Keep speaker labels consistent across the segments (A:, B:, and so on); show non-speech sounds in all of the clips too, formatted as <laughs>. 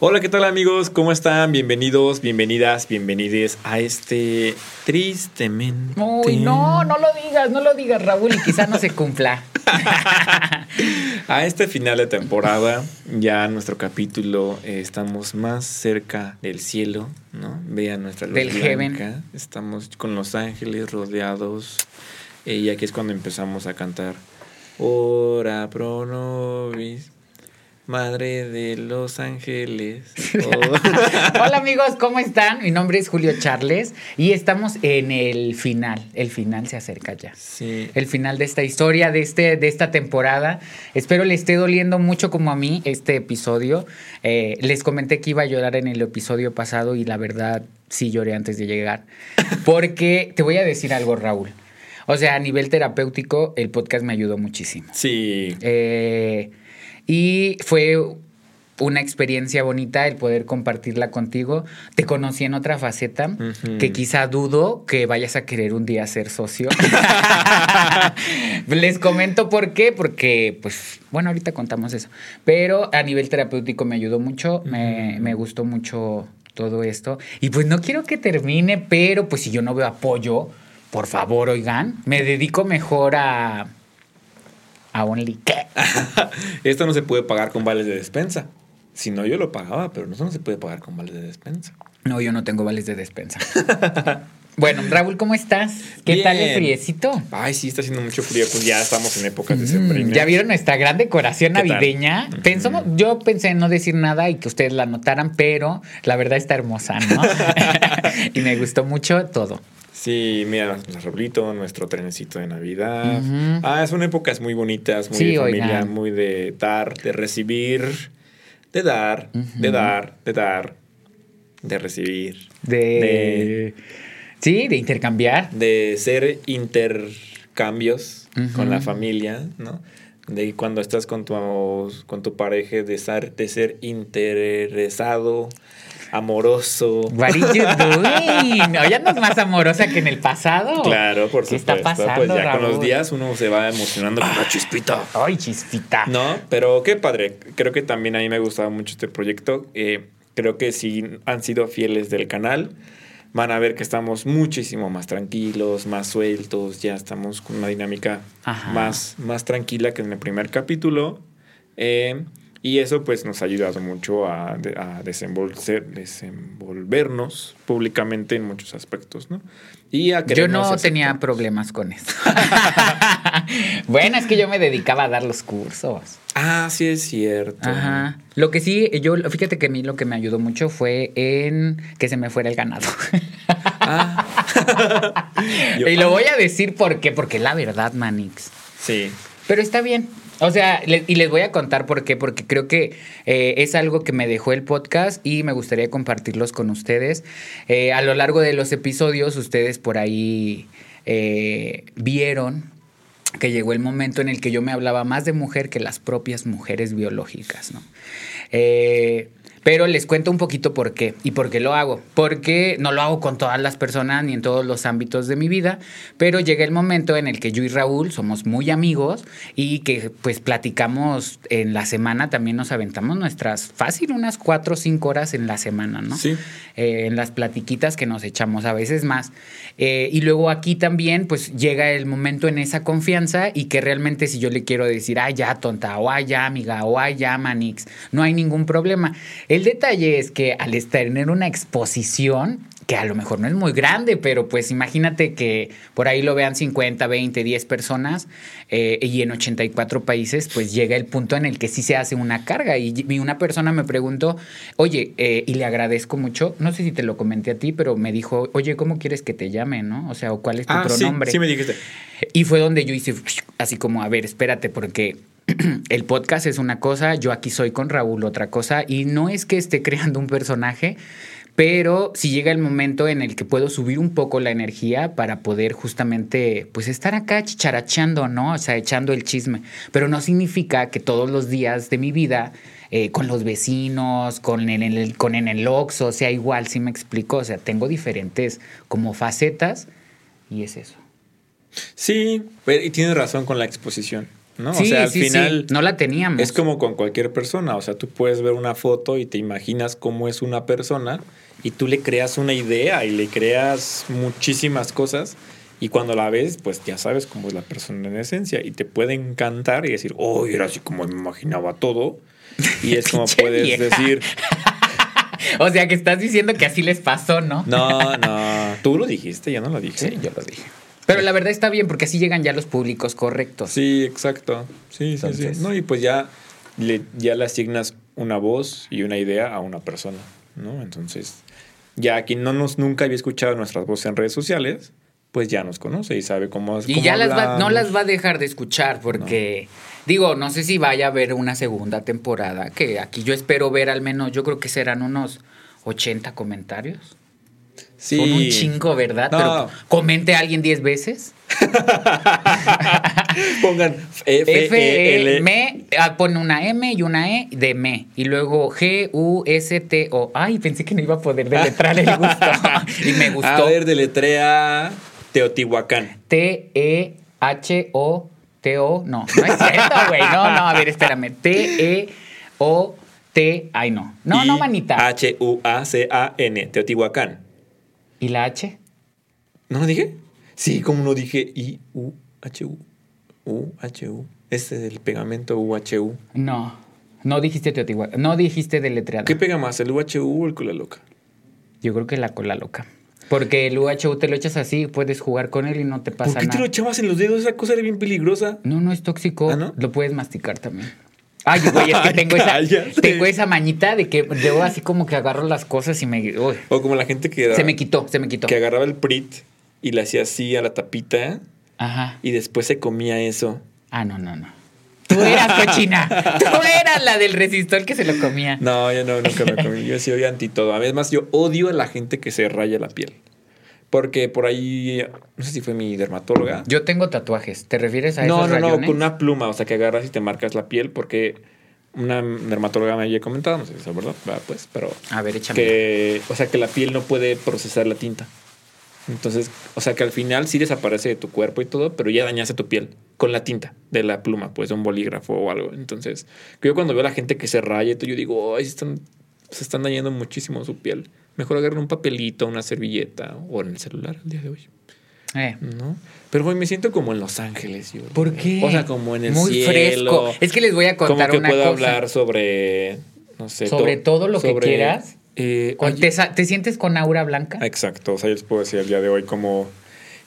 A: Hola, ¿qué tal amigos? ¿Cómo están? Bienvenidos, bienvenidas, bienvenides a este tristemente.
B: Uy, no, no lo digas, no lo digas, Raúl, y quizá no se cumpla. <laughs>
A: a este final de temporada, ya nuestro capítulo, eh, estamos más cerca del cielo, ¿no? Vean nuestra luz
B: Del
A: blanca.
B: heaven.
A: Estamos con los ángeles rodeados. eh, y aquí es cuando empezamos a cantar. Ora pro nobis, Madre de los ángeles. <laughs> Oh. <laughs>
B: Hola amigos, ¿cómo están? Mi nombre es Julio Charles y estamos en el final. El final se acerca ya.
A: Sí.
B: El final de esta historia, de, este, de esta temporada. Espero le esté doliendo mucho como a mí este episodio. Eh, les comenté que iba a llorar en el episodio pasado y la verdad sí lloré antes de llegar. <laughs> Porque te voy a decir algo, Raúl. O sea, a nivel terapéutico, el podcast me ayudó muchísimo.
A: Sí.
B: Eh, y fue una experiencia bonita el poder compartirla contigo. Te conocí en otra faceta que quizá dudo que vayas a querer un día ser socio. <laughs> Les comento por qué, porque pues bueno, ahorita contamos eso. Pero a nivel terapéutico me ayudó mucho, me, me gustó mucho todo esto. Y pues no quiero que termine, pero pues si yo no veo apoyo, por favor, oigan, me dedico mejor a... A Only. <laughs>
A: Esto no se puede pagar con vales de despensa. Si no, yo lo pagaba, pero eso no se puede pagar con vales de despensa.
B: No, yo no tengo vales de despensa. <laughs> bueno, Raúl, ¿cómo estás? ¿Qué tal el friecito?
A: Ay, sí, está haciendo mucho frío. Pues ya estamos en épocas de
B: Mm. ¿Ya vieron nuestra gran decoración navideña? Pensamos, yo pensé en no decir nada y que ustedes la notaran, pero la verdad está hermosa, ¿no? <laughs> y me gustó mucho todo.
A: Sí, mira, nuestro arbolito, nuestro trenecito de Navidad.
B: Ujú.
A: Ah, son épocas muy bonitas, muy
B: Sí,
A: de familia,
B: oigan.
A: muy de dar, de recibir, de dar, de dar, de dar, de recibir,
B: De... Sí, de intercambiar.
A: de ser intercambios con la familia, ¿no? De cuando estás con tu, con tu pareja, de ser, de ser interesado, amoroso.
B: What are you doing? Hoy andas más amorosa que en el pasado.
A: Claro, por
B: ¿Qué
A: supuesto.
B: está pasando,
A: pues ya con los días uno se va emocionando con la chispita.
B: Ay, chispita.
A: No, pero qué padre. Creo que también a mí me gustaba mucho este proyecto. Eh, creo que si han sido fieles del canal, van a ver que estamos muchísimo más tranquilos, más sueltos. Ya estamos con una dinámica
B: Ajá.
A: más, más tranquila que en el primer capítulo. Eh, y eso pues nos ha ayudado mucho a, a desenvolver- desenvolvernos públicamente en muchos aspectos, ¿no? Y a
B: Yo no tenía problemas con eso. <laughs> bueno, es que yo me dedicaba a dar los cursos.
A: Ah, sí es cierto.
B: Ajá. Lo que sí, yo, fíjate que a mí lo que me ayudó mucho fue en que se me fuera el ganado.
A: Ah. <laughs> <laughs> Yo-
B: y lo voy a decir por qué, porque la verdad, Manix.
A: Sí.
B: Pero está bien. O sea, y les voy a contar por qué, porque creo que eh, es algo que me dejó el podcast y me gustaría compartirlos con ustedes. Eh, a lo largo de los episodios, ustedes por ahí eh, vieron que llegó el momento en el que yo me hablaba más de mujer que las propias mujeres biológicas, ¿no? Eh, pero les cuento un poquito por qué y por qué lo hago. Porque no lo hago con todas las personas ni en todos los ámbitos de mi vida, pero llega el momento en el que yo y Raúl somos muy amigos y que pues platicamos en la semana, también nos aventamos nuestras, fácil, unas cuatro o cinco horas en la semana, ¿no?
A: Sí.
B: eh, en las platiquitas que nos echamos a veces más. Eh, y luego aquí también, pues llega el momento en esa confianza y que realmente si yo le quiero decir, ay, ya tonta, o ay, ya amiga, o ay, ya manix, no hay ningún problema. El detalle es que al tener una exposición, que a lo mejor no es muy grande, pero pues imagínate que por ahí lo vean 50, 20, 10 personas eh, y en 84 países, pues llega el punto en el que sí se hace una carga. Y, y una persona me preguntó, oye, eh, y le agradezco mucho, no sé si te lo comenté a ti, pero me dijo, oye, ¿cómo quieres que te llame, no? O sea, ¿o ¿cuál es tu
A: Ah, sí,
B: pronombre?
A: sí me dijiste.
B: Y fue donde yo hice así como, a ver, espérate, porque <clears throat> el podcast es una cosa, yo aquí soy con Raúl otra cosa, y no es que esté <laughs> creando un personaje, pero si llega el momento en el que puedo subir un poco la energía para poder justamente, pues estar acá chicharachando, ¿no? O sea, echando el chisme. Pero no significa que todos los días de mi vida, eh, con los vecinos, con en el, con en el Oxxo, sea igual, sí me explico. O sea, tengo diferentes como facetas y es eso.
A: Sí, y tienes razón con la exposición. ¿No?
B: Sí,
A: o sea, al
B: sí, sí.
A: final
B: No la teníamos.
A: es como con cualquier persona, o sea, tú puedes ver una foto y te imaginas cómo es una persona y tú le creas una idea y le creas muchísimas cosas y cuando la ves, pues ya sabes cómo es la persona en esencia y te puede encantar y decir, oh, era así como me imaginaba todo. <laughs> Y es como puedes
B: vieja.
A: decir, <laughs>
B: O sea, que estás diciendo que así les pasó, ¿no?
A: no, no, tú lo dijiste, yo no lo dije.
B: Sí, yo lo dije. Pero la verdad está bien porque así llegan ya los públicos correctos.
A: Sí, exacto. Sí,
B: Entonces-
A: sí. No, y pues ya le, ya le asignas una voz y una idea a una persona, ¿no? Entonces, ya quien no nos nunca había escuchado nuestras voces en redes sociales, pues ya nos conoce y sabe cómo
B: Y
A: cómo
B: ya las va- no las va a dejar de escuchar porque, digo, no sé si vaya a haber una segunda temporada, que aquí yo espero ver al menos, yo creo que serán unos 80 comentarios.
A: Sí.
B: Son un chingo, ¿verdad?
A: No.
B: Pero comente a alguien 10 veces. <laughs>
A: Pongan F,
B: F,
A: E,
B: E,
A: L.
B: me, ah, pone una M y una E de me. Y luego G, U, S, T, O. Ay, pensé que no iba a poder deletrar el gusto. <laughs> y me gustó.
A: A ver, deletrea Teotihuacán.
B: T, E, H, O, T, O. No, no es cierto, güey. No, no, a ver, espérame. T, E, O, T. Ay, no. No, no, manita.
A: H-U-A-C-A-N. Teotihuacán.
B: ¿Y la H?
A: ¿No lo dije? Sí, como no dije I-U-H-U. U-H-U. Este del pegamento U-H-U.
B: No. No dijiste Teotihuacán. No dijiste deletreada.
A: ¿Qué pega más, el U-H-U o el cola loca?
B: Yo creo que la cola loca. Porque el UHU te lo echas así, puedes jugar con él y no te pasa
A: ¿Por qué te
B: nada.
A: lo echabas en los dedos? Esa cosa era bien peligrosa.
B: No, no es tóxico.
A: ¿Ah, no?
B: Lo puedes masticar también. Ay, güey, es que <laughs> tengo esa, tengo esa mañita de que debo así como que agarro las cosas y me. uy,
A: O como la gente que,
B: se me quitó, se me quitó.
A: que agarraba el Prit y le hacía así a la tapita
B: Ajá.
A: y después se comía eso.
B: Ah, no, no, no. Tú eras cochina. <laughs> Tú eras la del resistor que se lo comía.
A: No, yo no, nunca me comí. Yo sí odio anti todo. Además, yo odio a la gente que se raya la piel. Porque por ahí, no sé si fue mi dermatóloga.
B: Yo tengo tatuajes. ¿Te refieres a
A: no,
B: esos
A: no, no,
B: rayones?
A: con una pluma, o sea, que agarras y te marcas la piel porque una dermatóloga me había comentado, no sé si es verdad, pues, pero
B: A ver, échame.
A: que, o sea, que la piel no puede procesar la tinta. Entonces, o sea, que al final sí desaparece de tu cuerpo y todo, pero ya dañaste tu piel con la tinta de la pluma, pues de un bolígrafo o algo. Entonces, yo cuando veo a la gente que se raya yo digo, ay, se están, se están dañando muchísimo su piel. Mejor agarren un papelito, una servilleta o en el celular el día de hoy.
B: Eh.
A: ¿No? Pero güey, me siento como en Los Ángeles. Yo.
B: ¿Por qué?
A: O sea, como en el
B: Muy
A: cielo.
B: fresco. Es que les voy a
A: Como
B: contar
A: que
B: una
A: puedo
B: cosa.
A: hablar sobre, no sé.
B: Sobre todo lo que quieras.
A: eh,
B: Con- ¿Te, sientes con aura blanca?
A: Exacto. O sea, yo les puedo decir el día de hoy como...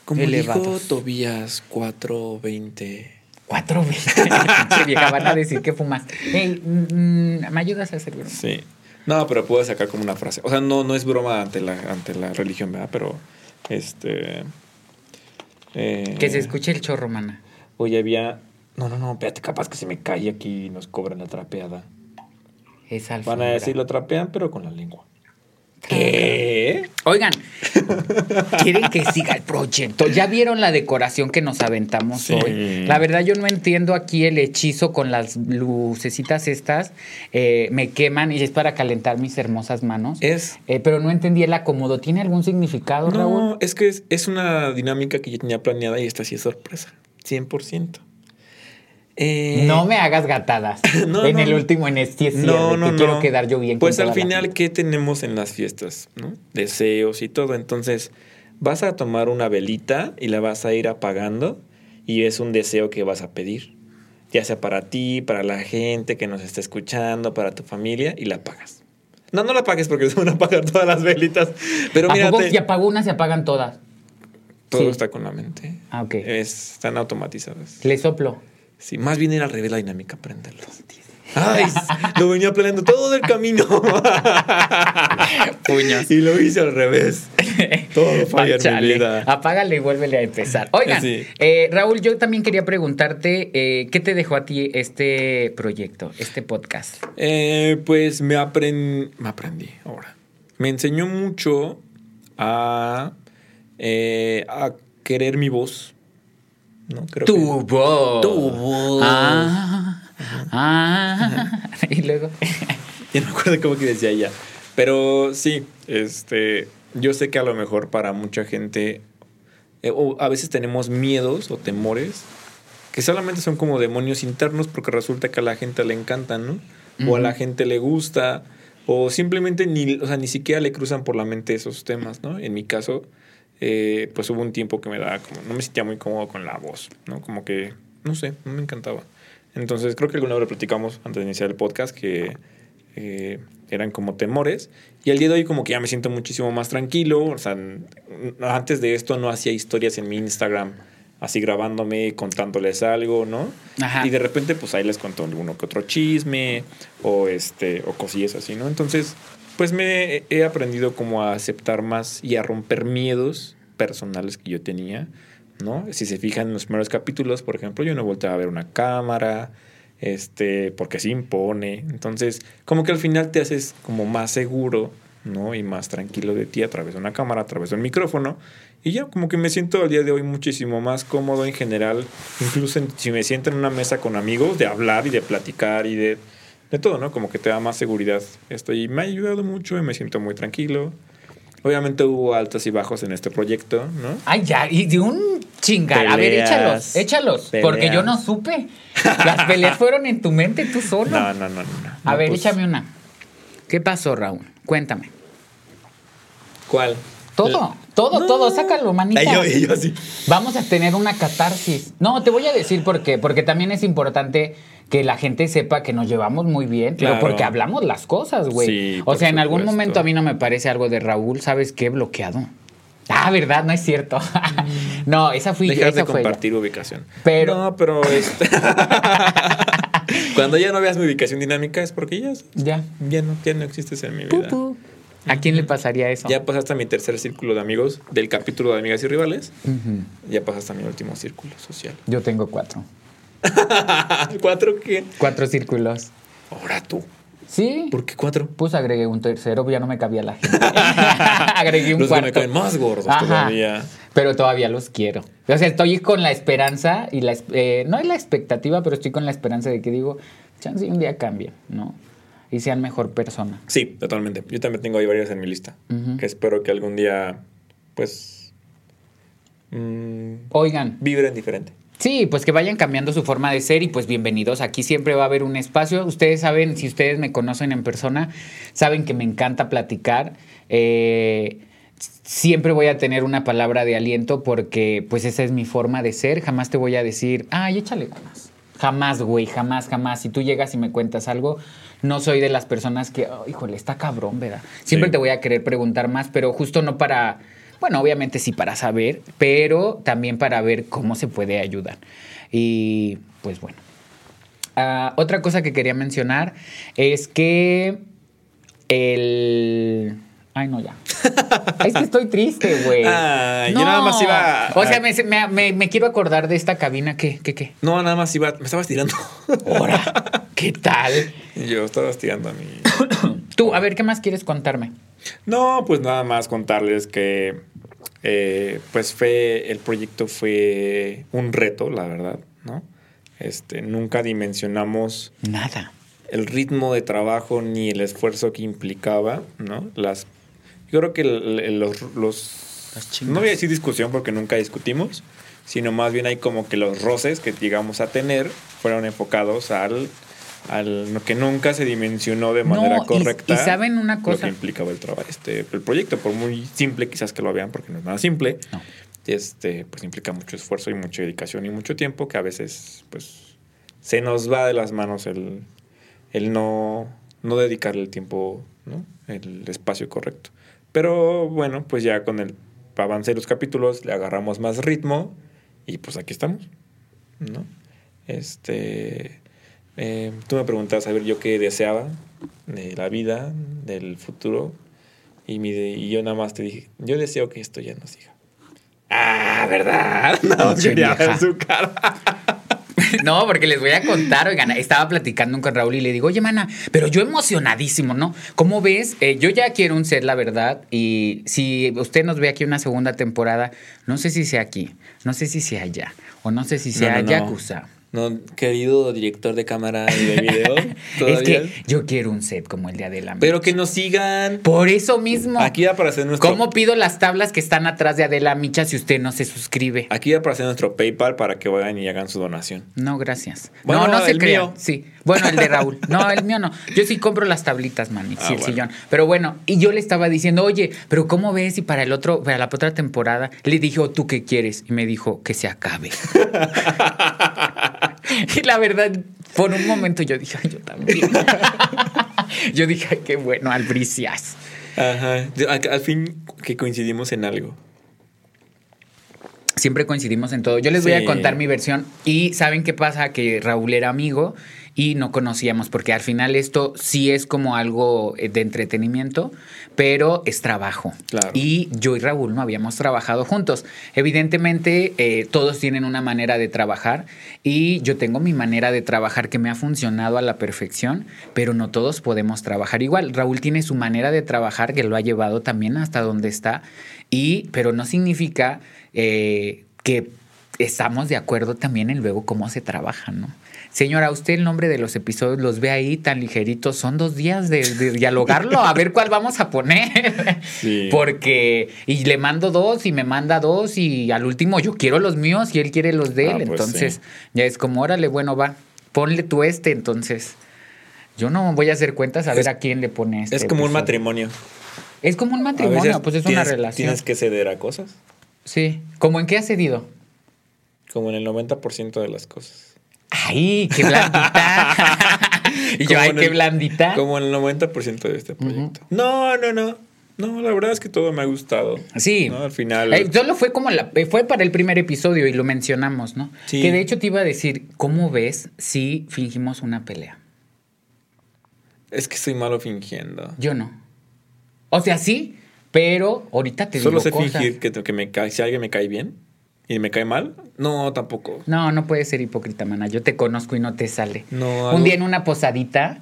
A: Como dijo
B: Elevados.
A: Tobías 420.
B: Cuatro veces. <laughs> Pinche vieja, van a decir que fumas. Ey, mm, ¿Me ayudas a hacer broma?
A: Sí. No, pero puedo sacar como una frase. O sea, no, no es broma ante la, ante la religión, ¿verdad? Pero, este... eh,
B: Que se escuche el chorro, mana.
A: Oye, había... No, no, no, espérate, capaz que se me cae aquí y nos cobran la trapeada.
B: Es
A: Van
B: alfombra.
A: a decir lo trapean, pero con la lengua. ¿Qué?
B: Oigan, quieren que siga el proyecto. ¿Ya vieron la decoración que nos aventamos
A: Sí.
B: hoy? La verdad, yo no entiendo aquí el hechizo con las lucecitas estas. Eh, me queman y es para calentar mis hermosas manos.
A: Es...
B: Eh, pero no entendí el acomodo. ¿Tiene algún significado, Raúl?
A: No, es que es, es una dinámica que ya tenía planeada y esta sí es sorpresa. 100%. Eh,
B: No me hagas gatadas. <laughs>
A: No,
B: en
A: no,
B: el último, en este cierre,
A: No,
B: que
A: no,
B: quiero
A: no.
B: quedar yo bien.
A: Pues al final. ¿qué tenemos en las fiestas? ¿no? Deseos y todo. Entonces, vas a tomar una velita y la vas a ir apagando y es un deseo que vas a pedir. Ya sea para ti, para la gente que nos está escuchando, para tu familia y la apagas. No, no la apagues porque <laughs> se van a apagar todas las velitas. Pero
B: ¿A poco
A: mírate,
B: si apago una, se apagan todas?
A: todo
B: Sí.
A: está con la mente.
B: Ah, ok.
A: Es- están automatizadas.
B: Le soplo.
A: Sí, más bien era al revés la dinámica, apréndelo. Ay, lo venía planeando todo el camino.
B: Puños.
A: Y lo hice al revés. Todo falla en mi
B: Chale.
A: vida.
B: Apágale y vuélvele a empezar. Oigan,
A: Sí.
B: eh, Raúl, yo también quería preguntarte, eh, ¿qué te dejó a ti este proyecto, este podcast?
A: Eh, pues me, aprend... me aprendí ahora. Me enseñó mucho a, a querer mi voz. ¿No? Creo
B: Tu
A: que-
B: voz.
A: Tu voz.
B: Ah, ah. <laughs> y luego.
A: Ya no me acuerdo cómo que decía ella. Pero sí, este, yo sé que a lo mejor para mucha gente, eh, o a veces tenemos miedos o temores que solamente son como demonios internos porque resulta que a la gente le encantan, ¿no? O a la gente le gusta, o simplemente ni, o sea, ni siquiera le cruzan por la mente esos temas, ¿no? En mi caso, eh, pues hubo un tiempo que me daba como, no me sentía muy cómodo con la voz, ¿no? Como que, no sé, no me encantaba. Entonces creo que alguna vez lo platicamos antes de iniciar el podcast que eh, eran como temores. Y al día de hoy como que ya me siento muchísimo más tranquilo. O sea, antes de esto no hacía historias en mi Instagram así grabándome, contándoles algo, ¿no? Y de repente pues ahí les cuento uno que otro chisme o, este, o cosillas así, ¿no? Entonces pues me he aprendido como a aceptar más y a romper miedos personales que yo tenía, ¿no? Si se fijan en los primeros capítulos, por ejemplo, yo no volteaba a ver una cámara, este, porque se impone. Entonces, como que al final te haces como más seguro, ¿no? Y más tranquilo de ti a través de una cámara, a través de un micrófono. Y ya, como que me siento al día de hoy muchísimo más cómodo en general, incluso si me siento en una mesa con amigos, de hablar y de platicar y de, de todo, ¿no? Como que te da más seguridad esto. Y me ha ayudado mucho y me siento muy tranquilo. Obviamente hubo altos y bajos en este proyecto, ¿no?
B: Ay, ya, y de un chingar. a ver, échalos, échalos. Porque yo no supe. Las peleas fueron en tu mente tú solo.
A: No, no, no, no.
B: A ver,
A: pues.
B: échame una. ¿Qué pasó, Raúl? Cuéntame.
A: ¿Cuál?
B: Todo, todo, todo, sácalo, manita.
A: yo, yo sí.
B: Vamos a tener una catarsis. No, te voy a decir por qué, porque también es importante que la gente sepa que nos llevamos muy bien, pero porque hablamos las cosas, güey.
A: Sí,
B: o sea, en algún momento a mí no me parece algo de Raúl, ¿sabes qué? Bloqueado. Ah, ¿verdad? No es cierto. <laughs> no, esa fui
A: Dejas
B: esa
A: de compartir ubicación.
B: Pero...
A: No, pero... Este... <laughs> Cuando ya no veas mi ubicación dinámica es porque ya...
B: Ya.
A: Ya no, ya no existes en mi vida.
B: ¿A quién le pasaría eso?
A: Ya pasaste a mi tercer círculo de amigos del capítulo de Amigas y Rivales. Ya pasaste a mi último círculo social.
B: Yo tengo cuatro. <laughs>
A: ¿Cuatro qué?
B: Cuatro círculos.
A: Ahora tú.
B: ¿Sí?
A: ¿Por qué cuatro?
B: Pues agregué un tercero, ya no me cabía la gente. <laughs> agregué un
A: los
B: cuarto.
A: Que me caen más gordos todavía.
B: Pero todavía los quiero. O sea, estoy con la esperanza y la... Eh, no es la expectativa, pero estoy con la esperanza de que digo, chance un día cambien, ¿no? y sean mejor persona.
A: Sí, totalmente. Yo también tengo ahí varias en mi lista. Que espero que algún día, pues.
B: Mmm, Oigan.
A: Vibren diferente.
B: Sí, pues que vayan cambiando su forma de ser y pues bienvenidos. Aquí siempre va a haber un espacio. Ustedes saben, si ustedes me conocen en persona, saben que me encanta platicar. Eh, siempre voy a tener una palabra de aliento porque pues esa es mi forma de ser. Jamás te voy a decir, ay, échale ganas. Jamás, güey, jamás, jamás. Si tú llegas y me cuentas algo, no soy de las personas que, oh, híjole, está cabrón, ¿verdad? Siempre te voy a querer preguntar más, pero justo no para, bueno, obviamente sí para saber, pero también para ver cómo se puede ayudar. Y pues bueno. Ah, otra cosa que quería mencionar es que el Ay, no, ya. <laughs> es que estoy triste, güey.
A: Ah, yo nada más iba.
B: O sea, me, quiero acordar de esta cabina. ¿Qué, qué, qué?
A: No, nada más iba. Me estabas tirando.
B: Ahora, <laughs> ¿qué tal?
A: Yo estaba tirando a mí. <coughs>
B: Tú, a ver, ¿qué más quieres contarme?
A: No, pues nada más contarles que. Eh, pues fue. El proyecto fue un reto, la verdad, ¿no? Este, nunca dimensionamos.
B: Nada.
A: El ritmo de trabajo ni el esfuerzo que implicaba, ¿no? Las yo creo que los, no voy a decir discusión porque nunca discutimos, sino más bien hay como que los roces que llegamos a tener fueron enfocados al, al que nunca se dimensionó de manera correcta.
B: Y, saben una cosa.
A: Lo que implicaba el trabajo, este, el proyecto, por muy simple quizás que lo vean, porque no es nada simple. Este, pues implica mucho esfuerzo y mucha dedicación y mucho tiempo que a veces, pues, se nos va de las manos el, el no, no dedicarle el tiempo, ¿no? El espacio correcto. Pero bueno, pues ya con el avance de los capítulos le agarramos más ritmo y pues aquí estamos, ¿no? Este, eh, tú me preguntabas a ver yo qué deseaba de la vida, del futuro, y, mi y yo nada más te dije, yo deseo que esto ya no siga. Ah, ¿verdad? <laughs> No, quería ver su cara. <laughs>
B: no, porque les voy a contar, oigan, estaba platicando con Raúl y le digo, oye, mana, pero yo emocionadísimo, ¿no? ¿Cómo ves? Eh, yo ya quiero un set, la verdad, y si usted nos ve aquí una segunda temporada, no sé si sea aquí, no sé si sea allá, o no sé si sea Yakuza.
A: No, querido director de cámara y de video. <laughs>
B: es que yo quiero un set como el de Adela Micha.
A: Pero que nos sigan.
B: Por eso mismo.
A: Aquí va para hacer nuestro.
B: ¿Cómo pido las tablas que están atrás de Adela Micha si usted no se suscribe?
A: Aquí va para hacer nuestro PayPal para que vayan y hagan su donación.
B: No, gracias. no, no se crea. Sí. Bueno, el de Raúl. No, el mío no. Yo sí compro las tablitas, man. Ah, sí, el sillón. Pero bueno, y yo le estaba diciendo, oye, pero ¿cómo ves si para el otro, para la otra temporada? Le dije, ¿tú qué quieres? Y me dijo, que se acabe. <laughs> <laughs> y la verdad, por un momento yo dije, yo también. <laughs> yo dije, qué bueno, albricias.
A: Ajá. Al, fin que coincidimos en algo.
B: Siempre coincidimos en todo. Yo les voy a contar mi versión. Y ¿saben qué pasa? Que Raúl era amigo y no conocíamos, porque al final esto sí es como algo eh, de entretenimiento, pero es trabajo. Y yo y Raúl no habíamos trabajado juntos. Evidentemente, eh, todos tienen una manera de trabajar y yo tengo mi manera de trabajar que me ha funcionado a la perfección, pero no todos podemos trabajar igual. Raúl tiene su manera de trabajar que lo ha llevado también hasta donde está, y, pero no significa eh, que estamos de acuerdo también en luego cómo se trabaja, ¿no? Señora, usted el nombre de los episodios los ve ahí tan ligeritos. Son dos días de, dialogarlo, a ver cuál vamos a poner. Porque, y le mando dos y me manda dos y al último yo quiero los míos y él quiere los de él. Ah, pues entonces, ya es como, órale, bueno, va, ponle tú este. Entonces, yo no voy a hacer cuentas a ver a quién le pone este.
A: Es como un matrimonio.
B: Es como un matrimonio, pues es una relación.
A: Tienes que ceder a cosas.
B: Sí. ¿Cómo en qué has cedido?
A: Como en el 90% de las cosas.
B: ¡Ay, qué blandita! <laughs> y yo, ¡ay, qué blandita!
A: Como el 90% de este proyecto. No, no, no. No, la verdad es que todo me ha gustado.
B: Sí.
A: Al final.
B: Eh, solo fue como la, eh, fue para el primer episodio y lo mencionamos, ¿no? Sí. Que de hecho te iba a decir, ¿cómo ves si fingimos una pelea?
A: Es que soy malo fingiendo.
B: Yo no. O sea, sí, pero ahorita te
A: Solo digo. Solo sé fingir que, que me cae, si alguien me cae bien y me cae mal, no, tampoco.
B: No, no puedes ser hipócrita, mana. Yo te conozco y no te sale. No, Un día en una posadita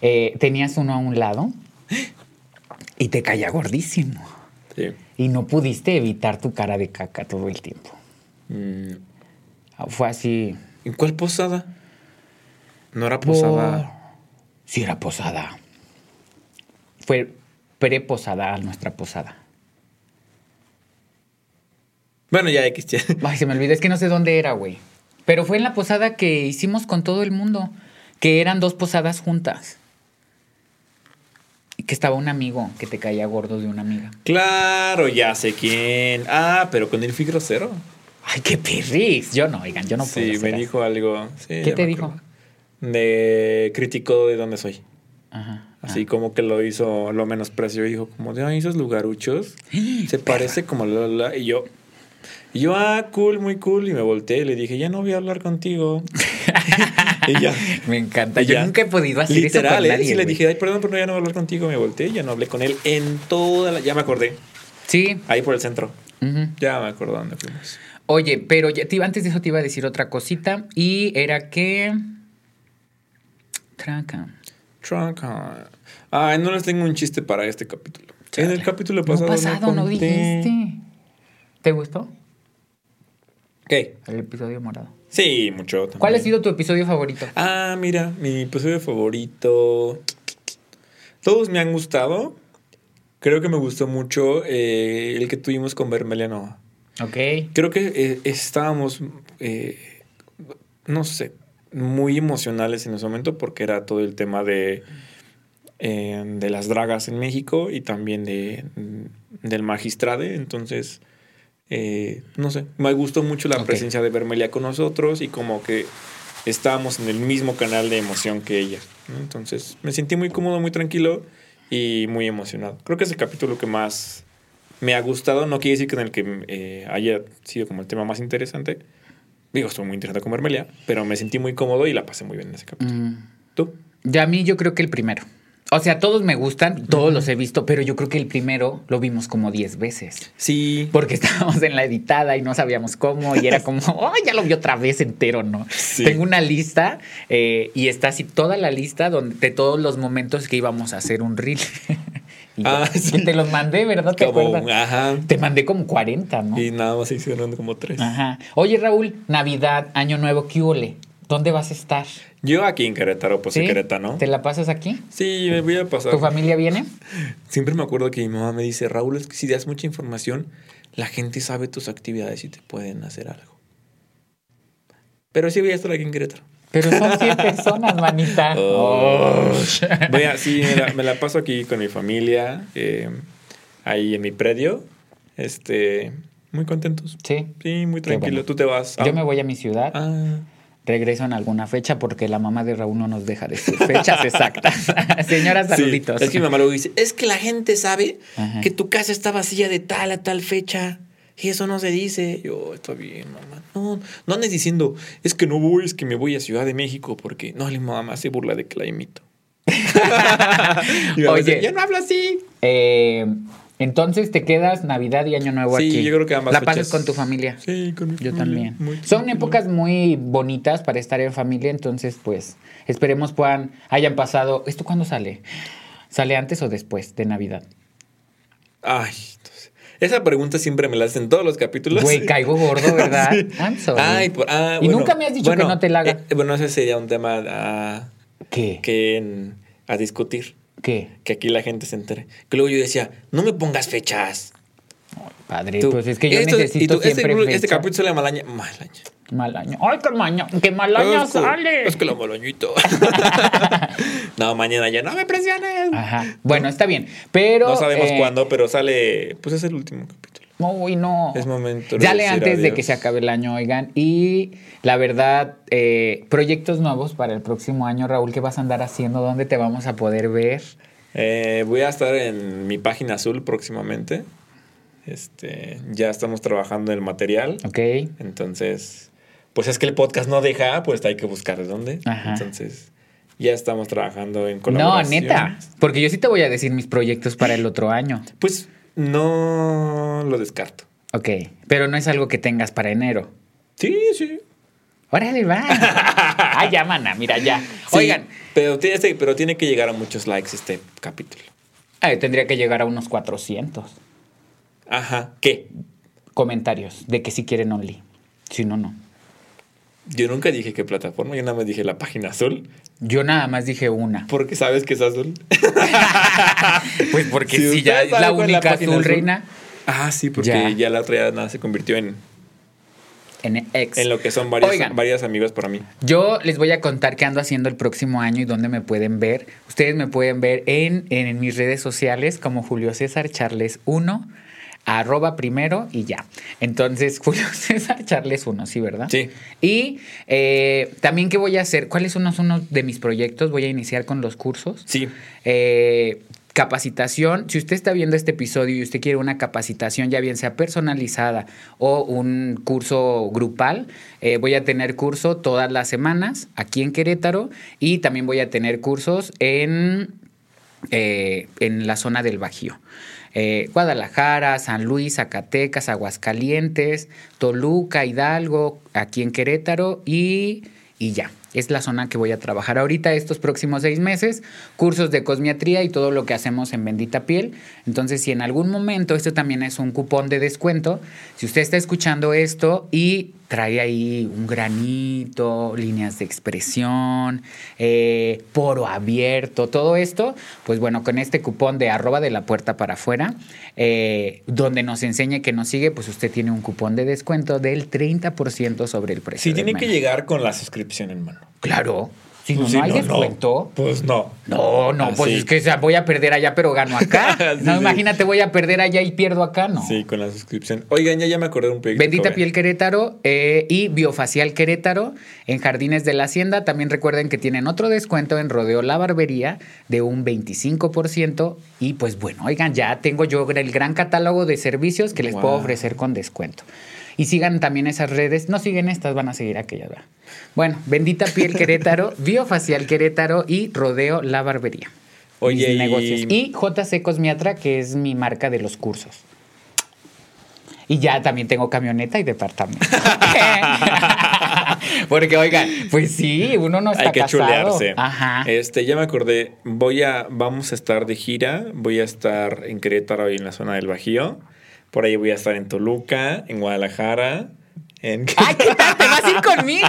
B: eh, tenías uno a un lado <gasps> y te caía gordísimo. Sí. Y no pudiste evitar tu cara de caca todo el tiempo. Mm. Fue así.
A: ¿En cuál posada? No era posada.
B: Sí, era posada. Fue preposada nuestra posada.
A: Bueno, ya X. <laughs>
B: Ay, se me olvidó, es que no sé dónde era, güey. Pero fue en la posada que hicimos con todo el mundo, que eran dos posadas juntas. Y que estaba un amigo que te caía gordo de una amiga.
A: Claro, ya sé quién. Ah, pero con el fui grosero.
B: Ay, qué perris. Yo no, oigan, yo no puedo.
A: Sí, me dijo algo.
B: ¿Qué te dijo?
A: De crítico de dónde soy. Ajá. Así como que lo hizo, lo menospreció y dijo como de, ay, esos lugaruchos. <gasps> Se parece como la, Y yo, y yo, ah, cool, muy cool. Y me volteé y le dije, ya no voy a hablar contigo. <laughs>
B: y ya. Me encanta. yo nunca he podido hacer
A: Literal, eso con ¿eh? nadie, sí le dije, ay, perdón, pero ya no voy a hablar contigo. Me volteé y ya no hablé con él en toda la... Ya me acordé.
B: Sí.
A: Ahí por el centro. Ya me acuerdo dónde fuimos.
B: Oye, pero ya antes de eso te iba a decir otra cosita. Y era que... Tranca.
A: Tranca. Ay, no les tengo un chiste para este capítulo. En el capítulo pasado.
B: No, pasado no dijiste. ¿Te gustó?
A: ¿Qué?
B: El episodio morado.
A: Sí, mucho.
B: ¿Cuál ha sido tu episodio favorito?
A: Ah, mira, mi episodio favorito. Todos me han gustado. Creo que me gustó mucho eh, el que tuvimos con Vermelia Nova.
B: Ok.
A: Creo que eh, estábamos, eh, no sé, muy emocionales en ese momento porque era todo el tema de, de las dragas en México y también de, del magistrade. Entonces eh, no sé, me gustó mucho la presencia de Vermelia con nosotros y como que estábamos en el mismo canal de emoción que ella. Entonces me sentí muy cómodo, muy tranquilo y muy emocionado. Creo que es el capítulo que más me ha gustado. No quiere decir que en el que eh, haya sido como el tema más interesante. Digo, estuvo muy interesante con Vermelia, pero me sentí muy cómodo y la pasé muy bien en ese capítulo. Mm. ¿Tú?
B: Ya a mí yo creo que el primero. O sea, todos me gustan, todos los he visto, pero yo creo que el primero lo vimos como 10 veces.
A: Sí.
B: Porque <laughs> estábamos en la editada y no sabíamos cómo, y era como, <laughs> oh, ya lo vi otra vez entero, ¿no? Tengo una lista eh, y está así toda la lista donde, de todos los momentos que íbamos a hacer un reel. <laughs> y ah, sí. te los mandé, ¿verdad? ¿Te acuerdas? Ajá. Te mandé como 40, ¿no?
A: Y nada más hicieron como 3.
B: Ajá. Oye, Raúl, Navidad, Año Nuevo, ¿qué huele? ¿Dónde vas a estar?
A: Yo aquí en Querétaro, pues en Querétaro,
B: ¿Te la pasas aquí?
A: Sí, me voy a pasar.
B: ¿Tu familia viene? <laughs>
A: Siempre me acuerdo que mi mamá me dice, Raúl, es que si das mucha información, la gente sabe tus actividades y te pueden hacer algo. Pero sí voy a estar aquí en Querétaro.
B: Pero son <laughs> 100 personas, manita.
A: Oh. Voy a, sí, me la, <laughs> paso aquí con mi familia, eh, ahí en mi predio. Este, muy contentos.
B: Sí.
A: Sí, muy tranquilo. Tú te vas.
B: Yo me voy a mi ciudad.
A: Ah.
B: Regreso en alguna fecha porque la mamá de Raúl no nos deja decir fechas <laughs> exactas. <laughs> Señora, saluditos.
A: es que mi mamá luego dice, es que la gente sabe que tu casa está vacía de tal a tal fecha. Y eso no se dice. Yo, está bien, mamá. No, no andes diciendo, es que no voy, es que me voy a Ciudad de México porque no, mi mamá se burla de que la imito. <laughs>
B: Oye,
A: ya no habla así.
B: Eh, entonces te quedas Navidad y Año Nuevo aquí.
A: Sí, yo creo que ambas
B: La pasas con tu familia.
A: Sí, con mi
B: Yo también. Son épocas muy bonitas para estar en familia, entonces pues esperemos puedan hayan pasado. ¿Esto cuándo sale? ¿Sale antes o después de Navidad?
A: Ay, esa pregunta siempre me la hacen todos los capítulos.
B: Güey, <laughs> caigo gordo, ¿verdad? I'm sorry.
A: Ay, ah,
B: y nunca me has dicho que no te la haga.
A: Eh, bueno, ese sería un tema a,
B: ¿Qué?
A: Que a discutir.
B: ¿Qué?
A: Que aquí la gente se entere. Que luego yo decía, no me pongas fechas.
B: padre, pues es que yo necesito
A: este
B: siempre
A: este, este capítulo sale mal año. Mal año.
B: Mal año. ¡Ay, qué, maña, qué mal año sale!
A: Es que lo malañito. no, mañana ya no me presiones.
B: Ajá. Bueno, está bien. Pero.
A: No sabemos eh, cuándo, pero sale. Pues es el último capítulo.
B: Uy, no.
A: Es momento.
B: Ya le antes de que se acabe el año, oigan. Y la verdad, eh, proyectos nuevos para el próximo año, Raúl, ¿qué vas a andar haciendo? ¿Dónde te vamos a poder ver?
A: Eh, voy a estar en mi página azul próximamente. Este, ya estamos trabajando en el material.
B: Ok.
A: Entonces, pues es que el podcast no deja, pues hay que buscar de dónde. Entonces, ya estamos trabajando en colaboración.
B: No, neta. Porque yo sí te voy a decir mis proyectos para el otro año.
A: Pues no lo descarto.
B: Ok, pero no es algo que tengas para enero.
A: Sí, sí.
B: Órale, va. <laughs> ah, ya, mana, mira, ya. Oigan.
A: Pero tiene, pero tiene que llegar a muchos likes este capítulo.
B: Ah, tendría que llegar a unos 400.
A: Ajá. ¿Qué?
B: Comentarios de que si quieren Only. Si no, no.
A: Yo nunca dije qué plataforma, yo nada más dije la página azul.
B: Yo nada más dije una.
A: ¿Por qué sabes que es azul? <laughs>
B: pues porque <laughs> si, ya es la única azul, reina.
A: Ah, sí, porque ya, la otra ya nada se convirtió en
B: en ex.
A: En lo que son varias, varias amigas para mí.
B: Yo les voy a contar qué ando haciendo el próximo año y dónde me pueden ver. Ustedes me pueden ver en, en mis redes sociales como Julio César Charles 1 arroba primero y ya. Entonces, <laughs> Julio César Charles uno, ¿sí, verdad?
A: Sí.
B: Y eh, también, ¿qué voy a hacer? ¿Cuáles son unos de mis proyectos? Voy a iniciar con los cursos.
A: Sí.
B: Eh, capacitación. Si usted está viendo este episodio y usted quiere una capacitación, ya bien sea personalizada o un curso grupal, eh, voy a tener curso todas las semanas aquí en Querétaro y también voy a tener cursos en, en la zona del Bajío. Eh, Guadalajara, San Luis, Zacatecas, Aguascalientes, Toluca, Hidalgo, aquí en Querétaro y, y ya es la zona que voy a trabajar ahorita estos próximos seis meses, cursos de cosmiatría y todo lo que hacemos en Bendita Piel. Entonces, si en algún momento, esto también es un cupón de descuento, si usted está escuchando esto y trae ahí un granito, líneas de expresión, eh, poro abierto, todo esto, pues bueno, con este cupón de arroba de la puerta para afuera, eh, donde nos enseñe que nos sigue, pues usted tiene un cupón de descuento del 30% sobre el precio.
A: Sí, tiene que llegar con la suscripción en mano.
B: Claro. Si no, hay descuento.
A: pues no.
B: No, no, pues es que voy a perder allá, pero gano acá. <laughs> no, imagínate, voy a perder allá y pierdo acá, ¿no?
A: Sí, con la suscripción. Oigan, ya, ya me acordé de un proyecto.
B: Bendita Piel Querétaro eh, y Biofacial Querétaro en Jardines de la Hacienda. También recuerden que tienen otro descuento en Rodeo La Barbería de un 25%. Y pues bueno, oigan, ya tengo yo el gran catálogo de servicios que les puedo ofrecer con descuento. Y sigan también esas redes. No siguen estas, van a seguir aquellas. Bueno, Bendita Piel Querétaro, <laughs> Biofacial Querétaro y Rodeo La Barbería.
A: Oye,
B: y... negocios. Y JC Cosmiatra, que es mi marca de los cursos. Y ya también tengo camioneta y departamento. <laughs> Porque, oigan, pues sí, uno no está
A: Hay que
B: casado.
A: chulearse. Ajá. Este, ya me acordé, voy a, vamos a estar de gira, voy a estar en Querétaro y en la zona del Bajío. Por ahí voy a estar en Toluca, en Guadalajara, ¿En? <laughs>
B: ¡Ay, qué tal! ¡Te vas a ir conmigo!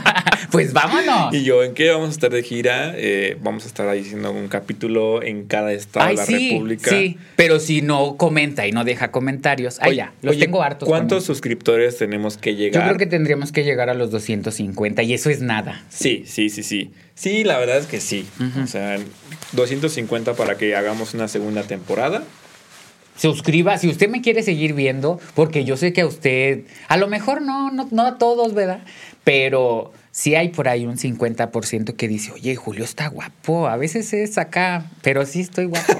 B: <laughs> pues vámonos.
A: Y yo, ¿en qué vamos a estar de gira? Eh, vamos a estar ahí haciendo un capítulo en cada estado
B: Ay,
A: de la
B: sí,
A: República.
B: sí. Pero si no comenta y no deja comentarios,
A: Oye,
B: ya, los
A: oye,
B: tengo hartos.
A: ¿Cuántos suscriptores tenemos que
B: Yo
A: llegar?
B: creo que tendríamos que llegar a los 250 y eso es nada.
A: Sí, sí, sí, sí. Sí, la verdad es que sí. O sea, 250 para que hagamos una segunda temporada.
B: Suscriba, si usted me quiere seguir viendo, porque yo sé que a usted, a lo mejor no, no, no a todos, ¿verdad? Pero sí hay por ahí un 50% que dice, oye, Julio está guapo, a veces es acá, pero sí estoy guapo.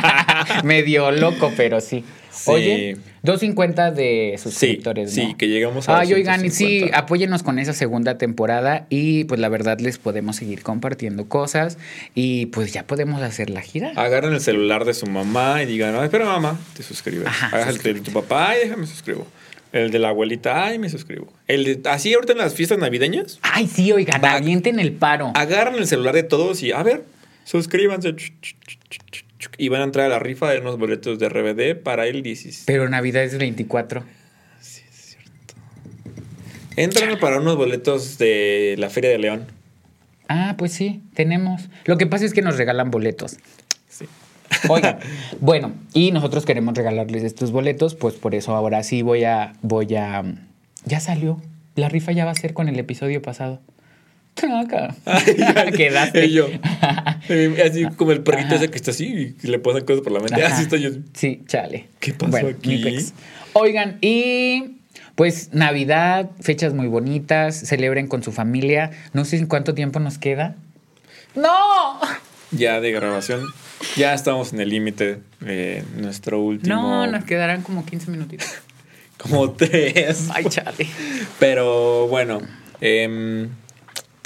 B: <laughs> Medio loco, pero sí.
A: Sí.
B: Oye, 250 de suscriptores,
A: sí,
B: ¿no?
A: sí, que llegamos a
B: Ay, oigan, y sí,
A: 250.
B: apóyenos con esa segunda temporada y pues la verdad les podemos seguir compartiendo cosas y pues ya podemos hacer la gira.
A: Agarran el celular de su mamá y digan, "Ay, espera mamá, te suscribes.
B: Ajá,
A: Agarras el de tu papá, ay, déjame suscribo. El de la abuelita, ay, me suscribo. El de, así ahorita en las fiestas navideñas,
B: Ay, sí, oigan, avienten el paro.
A: agarran el celular de todos y, a ver, suscríbanse. Ch, ch, ch, van a entrar a la rifa de unos boletos de RBD para el 16.
B: Pero Navidad es 24.
A: Entran para unos boletos de la Feria de León.
B: Ah, pues sí, tenemos. Lo que pasa es que nos regalan boletos.
A: Sí.
B: Oigan, <laughs> bueno, y nosotros queremos regalarles estos boletos, pues por eso ahora sí voy a, voy a, ya salió. La rifa ya va a ser con el episodio pasado. Acá. <laughs> Quedaste.
A: Y yo. <laughs> eh, Así como el perrito ese que está así y le pasan cosas por la mente.
B: Ajá.
A: Así estoy yo.
B: Sí, chale.
A: ¿Qué pasó
B: Bueno,
A: aquí?
B: Oigan, y pues Navidad, fechas muy bonitas, celebren con su familia. No sé en cuánto tiempo nos queda. ¡No!
A: Ya de grabación. Ya estamos en el límite de nuestro último.
B: No, nos quedarán como 15 minutitos. <laughs>
A: Como tres.
B: Ay, chale.
A: Pero bueno. em,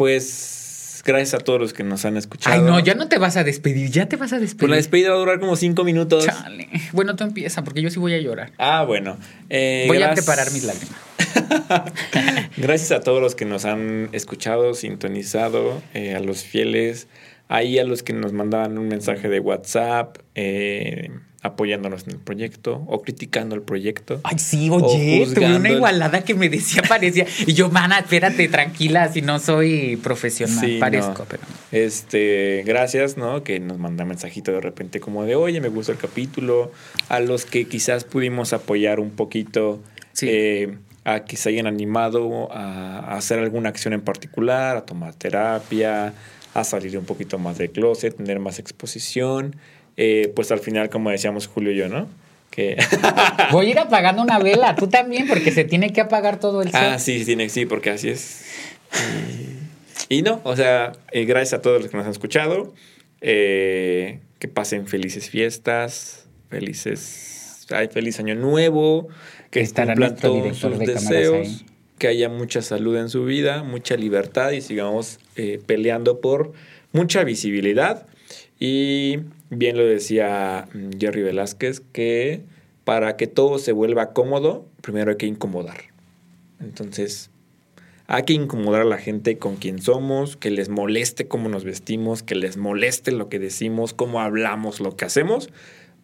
A: pues gracias a todos los que nos han escuchado.
B: Ay, no, ya no te vas a despedir, ya te vas a
A: Pues
B: despedir.
A: la despedida va a durar como cinco minutos.
B: Chale. Bueno, tú empieza, porque yo sí voy a llorar.
A: Ah, bueno. Eh,
B: voy a preparar mis lágrimas. <laughs>
A: Gracias a todos los que nos han escuchado, sintonizado, eh, a los fieles, ahí a los que nos mandaban un mensaje de WhatsApp, eh, apoyándonos en el proyecto o criticando el proyecto.
B: Ay, sí, oye, tuve una
A: el-
B: igualada que me decía, parecía. Y yo, mana, espérate, tranquila, si no soy profesional.
A: Sí,
B: Parezco,
A: no.
B: pero.
A: Este, gracias, ¿no? Que nos manda mensajito de repente como de, oye, me gustó el capítulo. A los que quizás pudimos apoyar un poquito,
B: Sí.
A: eh, a que se hayan animado a hacer alguna acción en particular, a tomar terapia, a salir un poquito más del closet, tener más exposición. Eh, pues al final, como decíamos Julio y yo, ¿no? Que... <laughs>
B: Voy a ir apagando una vela, tú también, porque se tiene que apagar todo el
A: Ah,
B: set.
A: sí, sí, tiene, sí, porque así es. Y, no, o sea, eh, gracias a todos los que nos han escuchado. eh, que pasen felices fiestas, felices, ay, feliz año nuevo, que
B: Estará
A: cumplan
B: nuestro
A: todos
B: director
A: sus
B: de cámaras
A: deseos,
B: ahí.
A: Que haya mucha salud en su vida, mucha libertad y sigamos eh, peleando por mucha visibilidad. Y bien lo decía mm, Jerry Velázquez, que para que todo se vuelva cómodo, primero hay que incomodar. Entonces, hay que incomodar a la gente con quien somos, que les moleste cómo nos vestimos, que les moleste lo que decimos, cómo hablamos, lo que hacemos,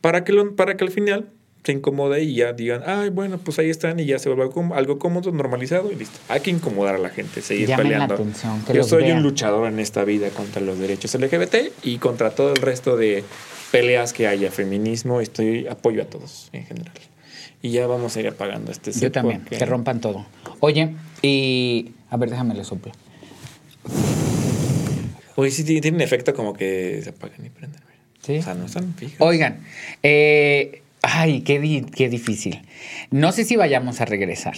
A: para que, para que al final se incomode y ya digan, ay, bueno, pues ahí están y ya se vuelva como- algo cómodo, normalizado y listo. Hay que incomodar a la gente, seguir
B: Llamen la
A: peleando.
B: atención, que
A: Yo soy
B: vean.
A: un luchador en esta vida contra los derechos LGBT y contra todo el resto de peleas que haya, feminismo, estoy apoyo a todos en general. Y ya vamos a ir apagando este
B: Yo también,
A: porque-
B: que rompan todo. Oye, y. A ver, déjame le soplo.
A: Oye, sí tiene tiene un efecto como que se apagan y prenden.
B: Sí.
A: O sea, no están fijas.
B: Oigan, eh, ay, qué, di- qué difícil. No sé si vayamos a regresar.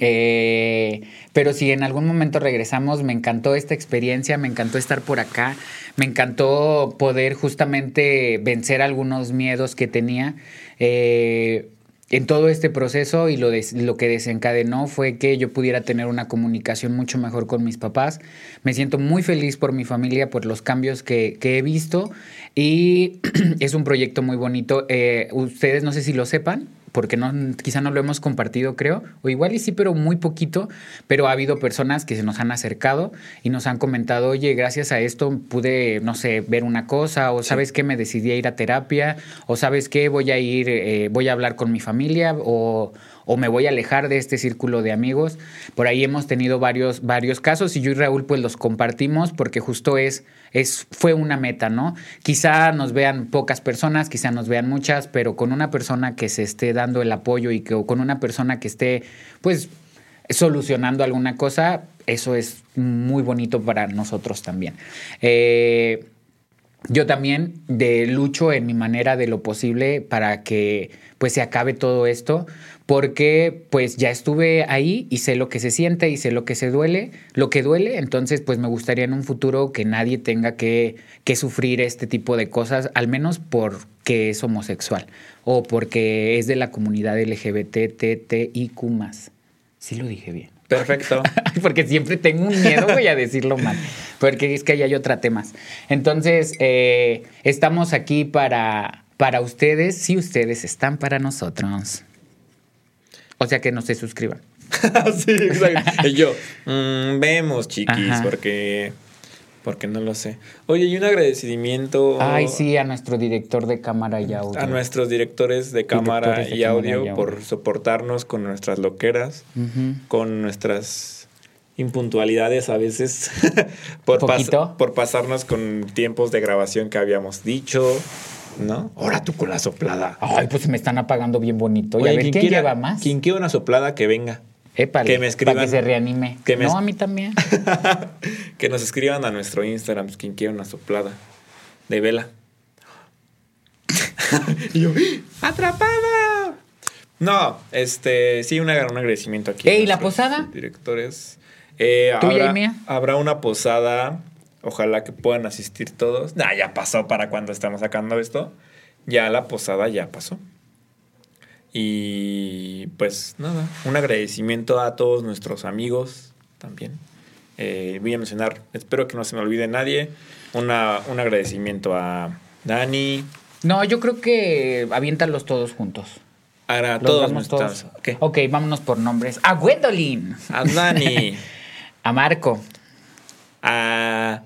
B: Eh, pero si en algún momento regresamos, me encantó esta experiencia, me encantó estar por acá, me encantó poder justamente vencer algunos miedos que tenía. Eh, en todo este proceso y lo, que desencadenó fue que yo pudiera tener una comunicación mucho mejor con mis papás. Me siento muy feliz por mi familia, por los cambios que, que he visto y <clears throat> es un proyecto muy bonito. Eh, ustedes no sé si lo sepan, porque no, quizá no lo hemos compartido, creo, o igual y sí, pero muy poquito, pero ha habido personas que se nos han acercado y nos han comentado, oye, gracias a esto pude, no sé, ver una cosa, o sabes qué, me decidí a ir a terapia, o sabes qué, voy a ir, eh, voy a hablar con mi familia, o, o me voy a alejar de este círculo de amigos. Por ahí hemos tenido varios, varios casos y yo y Raúl pues los compartimos porque justo es, es, fue una meta, ¿no? Quizá nos vean pocas personas, quizá nos vean muchas, pero con una persona que se esté dando el apoyo y que o con una persona que esté pues solucionando alguna cosa, eso es muy bonito para nosotros también. Eh, yo también de lucho en mi manera de lo posible para que pues se acabe todo esto porque pues ya estuve ahí y sé lo que se siente y sé lo que se duele, lo que duele, entonces pues me gustaría en un futuro que nadie tenga que, que sufrir este tipo de cosas, al menos porque es homosexual o porque es de la comunidad LGBTTIQ+. Sí lo dije bien.
A: Perfecto. <laughs>
B: Porque siempre tengo un miedo, voy a decirlo mal. Porque es que ahí hay otra temas. Entonces, eh, estamos aquí para, para ustedes, si ustedes están para nosotros. O sea que no se suscriban. <laughs>
A: sí, exacto. Y yo, mm, vemos, chiquis, Ajá. porque porque no lo sé. Oye, y un agradecimiento.
B: Ay, sí, a nuestro director de cámara y audio.
A: A nuestros directores de cámara, directores de y, cámara audio y, audio por soportarnos con nuestras loqueras, uh -huh. con nuestras impuntualidades a veces, <laughs> por, pas por pasarnos con tiempos de grabación que habíamos dicho. ¿No? Ahora tú con la soplada.
B: Ay, pues me están apagando bien bonito. Oye, y a ver, ¿quién quiera, lleva más?
A: Quien quiera una soplada, que venga.
B: Épale, que me escriban. Para que se reanime. Que me no, a mí también. <laughs>
A: que nos escriban a nuestro Instagram, quien quiera una soplada de vela. <laughs> y yo, ¡atrapada! No, este, sí, un agradecimiento aquí.
B: ¿Ey, la posada?
A: Directores. Eh,
B: ¿Tuya
A: habrá,
B: y mía?
A: Habrá una posada. Ojalá que puedan asistir todos. Nah, ya pasó para cuando estamos sacando esto. Ya la posada ya pasó. Y pues nada, un agradecimiento a todos nuestros amigos también. Eh, voy a mencionar, espero que no se me olvide nadie, una, un agradecimiento a Dani.
B: No, yo creo que aviéntalos todos juntos.
A: Ahora, todos nuestros.
B: Todos. Okay. ok, vámonos por nombres. A Gwendolyn.
A: A Dani. <laughs>
B: a Marco.
A: A.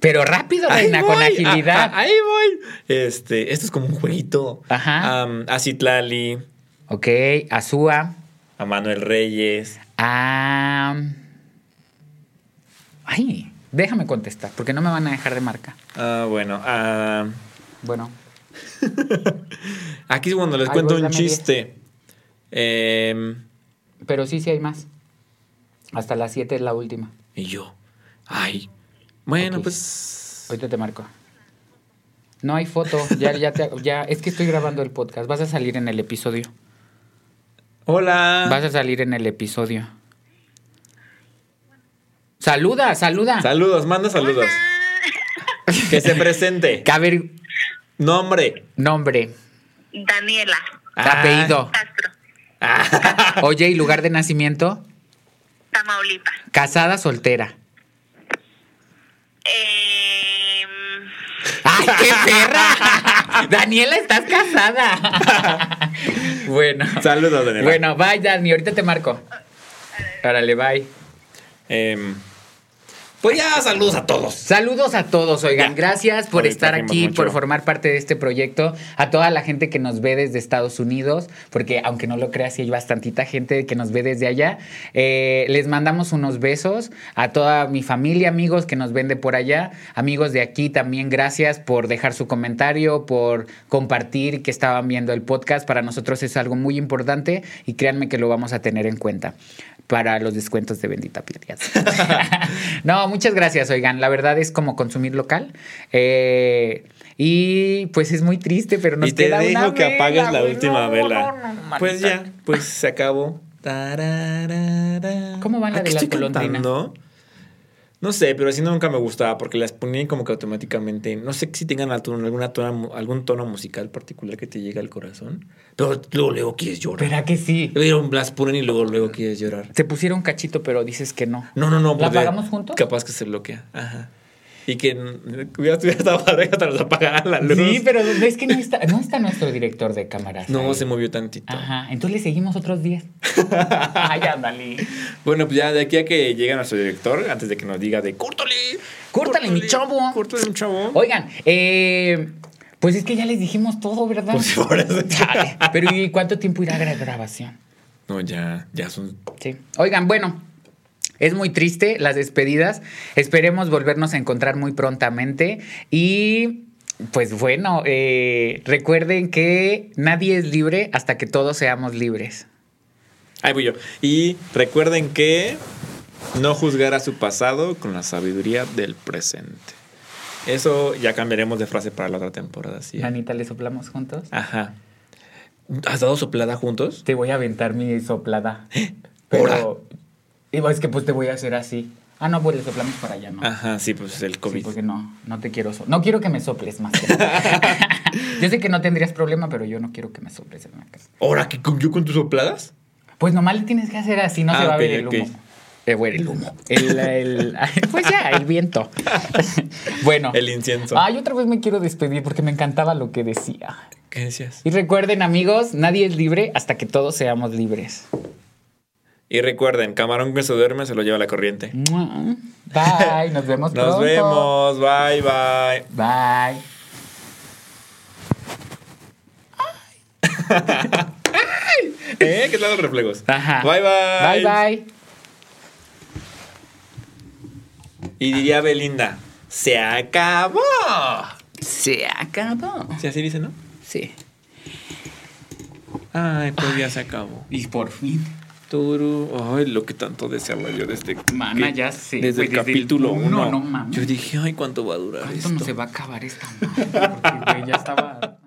B: Pero rápido, reina, con agilidad.
A: A, a, ahí voy. Este, esto es como un jueguito.
B: Ajá.
A: Um, a Citlali.
B: Ok, a Sua.
A: A Manuel Reyes.
B: A. Ay, déjame contestar, porque no me van a dejar de marca.
A: Ah, bueno. A.
B: Bueno. <laughs>
A: Aquí es cuando les Ay, cuento un chiste. Eh,
B: Pero sí, sí hay más. Hasta las 7 es la última.
A: Y yo. Ay. Bueno, okay. pues.
B: Ahorita te marco. No hay foto. Ya, ya, te, ya. Es que estoy grabando el podcast. Vas a salir en el episodio.
A: Hola.
B: Vas a salir en el episodio. Saluda, saluda.
A: Saludos, manda saludos. Hola. Que se presente.
B: A ver.
A: Nombre.
B: Nombre.
C: Daniela.
B: Ah. Apellido.
C: Castro.
B: Ah. Oye, ¿y lugar de nacimiento?
C: Tamaulipas.
B: Casada, soltera.
C: Eh...
B: ¡Ay, qué <laughs> perra! Daniela, estás casada. <laughs> bueno.
A: Saludos, Daniela.
B: Bueno, bye, Dani. Ahorita te marco. Órale, bye.
A: Eh, pues ya, saludos a todos.
B: Saludos a todos, oigan. Ya. Gracias por estar aquí, mucho. por formar parte de este proyecto. A toda la gente que nos ve desde Estados Unidos, porque aunque no lo creas, sí hay bastantita gente que nos ve desde allá. Eh, les mandamos unos besos a toda mi familia, amigos que nos ven de por allá. Amigos de aquí también, gracias por dejar su comentario, por compartir que estaban viendo el podcast. Para nosotros es algo muy importante y créanme que lo vamos a tener en cuenta para los descuentos de Bendita Pirias. <laughs> no, muchas gracias, oigan. La verdad es como consumir local. Eh, y pues es muy triste, pero nos
A: y te
B: queda
A: digo
B: una
A: que
B: vela,
A: apagues la última
B: No,
A: vela.
B: no, no,
A: pues ya, pues se acabó.
B: ¿Cómo va la
A: ¿A qué
B: de la?
A: No sé, pero así nunca me gustaba porque las ponían como que automáticamente. No sé si tengan alguna tono, algún tono musical particular que te llegue al corazón. Pero luego, luego quieres llorar.
B: ¿Verdad que sí?
A: Pero las ponen y luego, luego quieres llorar.
B: Te pusieron cachito, pero dices que no.
A: No, no, no.
B: ¿La
A: pues
B: apagamos juntos?
A: Capaz que se bloquea. Ajá. Y que hubiera estado padre hasta nos apagaran la luz.
B: Sí, pero es que no está, no está nuestro director de cámaras.
A: No,
B: ahí.
A: se movió tantito.
B: Ajá, entonces le seguimos otros 10. <laughs> Ay, ándale.
A: Bueno, pues ya de aquí a que llegue nuestro director, antes de que nos diga de córtale.
B: Córtale, mi chavo.
A: Córtale, mi chavo.
B: Oigan, eh, pues es que ya les dijimos todo, ¿verdad?
A: Pues por eso. <laughs>
B: Pero ¿y cuánto tiempo irá a gra- grabación?
A: No, ya, ya son.
B: Sí. Oigan, bueno, es muy triste las despedidas. Esperemos volvernos a encontrar muy prontamente. Y pues bueno, eh, recuerden que nadie es libre hasta que todos seamos libres.
A: Ahí voy yo. Y recuerden que no juzgar a su pasado con la sabiduría del presente. Eso ya cambiaremos de frase para la otra temporada. ¿sí?
B: Anita, ¿le soplamos juntos?
A: Ajá. ¿Has dado soplada juntos?
B: Te voy a aventar mi soplada. <gasps> Pero y es que pues te voy a hacer así. Ah, no, pues le soplamos para allá, ¿no?
A: Ajá, sí, pues el
B: Sí,
A: COVID.
B: porque no, no te quiero so- No quiero que me soples más. que nada. <laughs> yo sé que no tendrías problema, pero yo no quiero que me soples en la casa.
A: ¿Ahora que con- yo con tus sopladas?
B: Pues nomás le tienes que hacer así, no
A: Ah,
B: se va
A: ok,
B: a ver el humo. Eh, bueno, el humo. El, <laughs> el- pues ya, el viento. <laughs> bueno.
A: El incienso.
B: Ay, otra vez me quiero despedir porque me encantaba lo que decía.
A: ¿Qué decías?
B: Y recuerden, amigos, nadie es libre hasta que todos seamos libres.
A: Y recuerden, camarón que se duerme se lo lleva la corriente. <laughs>
B: Bye, nos vemos <laughs>
A: Nos
B: pronto.
A: vemos. Bye, bye.
B: Bye. <laughs>
A: ¿Eh? ¿Qué tal los reflejos?
B: Ajá.
A: Bye, bye.
B: Bye, bye.
A: Y diría Belinda, se acabó.
B: Se acabó.
A: Sí, así dice, ¿no?
B: Sí.
A: Ay, pues ya se acabó.
B: Y por fin.
A: Turu. Ay, lo que tanto deseaba yo desde,
B: Mana,
A: que-
B: ya sé,
A: desde el
B: desde
A: capítulo
B: uno,
A: 1.
B: no mames.
A: yo dije, ay, ¿cuánto va a durar
B: ¿Cuánto
A: esto?
B: no se va a acabar esta madre? Porque, güey, ya estaba.